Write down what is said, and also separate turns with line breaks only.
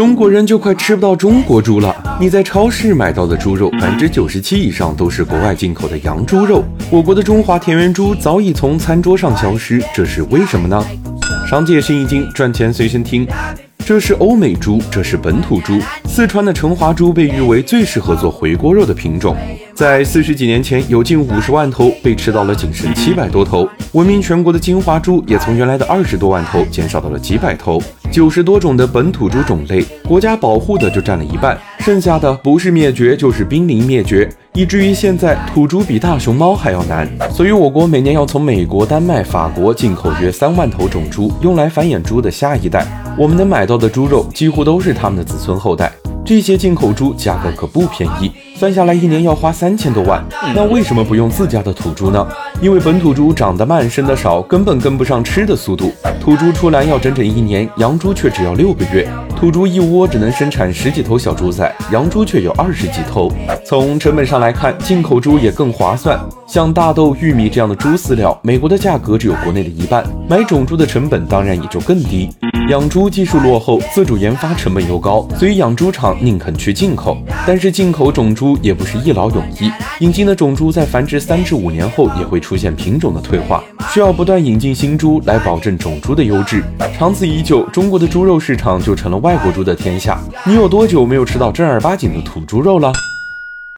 中国人就快吃不到中国猪了。你在超市买到的猪肉，百分之九十七以上都是国外进口的洋猪肉。我国的中华田园猪早已从餐桌上消失，这是为什么呢？商界生意经，赚钱随身听。这是欧美猪，这是本土猪。四川的成华猪被誉为最适合做回锅肉的品种。在四十几年前，有近五十万头，被吃到了仅剩七百多头。闻名全国的金华猪也从原来的二十多万头减少到了几百头。九十多种的本土猪种类，国家保护的就占了一半，剩下的不是灭绝就是濒临灭绝，以至于现在土猪比大熊猫还要难。所以，我国每年要从美国、丹麦、法国进口约三万头种猪，用来繁衍猪的下一代。我们能买到的猪肉几乎都是他们的子孙后代。这些进口猪价格可不便宜，算下来一年要花三千多万。那为什么不用自家的土猪呢？因为本土猪长得慢，生得少，根本跟不上吃的速度。土猪出栏要整整一年，洋猪却只要六个月。土猪一窝只能生产十几头小猪仔，洋猪却有二十几头。从成本上来看，进口猪也更划算。像大豆、玉米这样的猪饲料，美国的价格只有国内的一半，买种猪的成本当然也就更低。养猪技术落后，自主研发成本又高，所以养猪场宁肯去进口。但是进口种猪也不是一劳永逸，引进的种猪在繁殖三至五年后也会出现品种的退化，需要不断引进新猪来保证种猪的优质。长此以久，中国的猪肉市场就成了外外国猪的天下。你有多久没有吃到正儿八经的土猪肉了？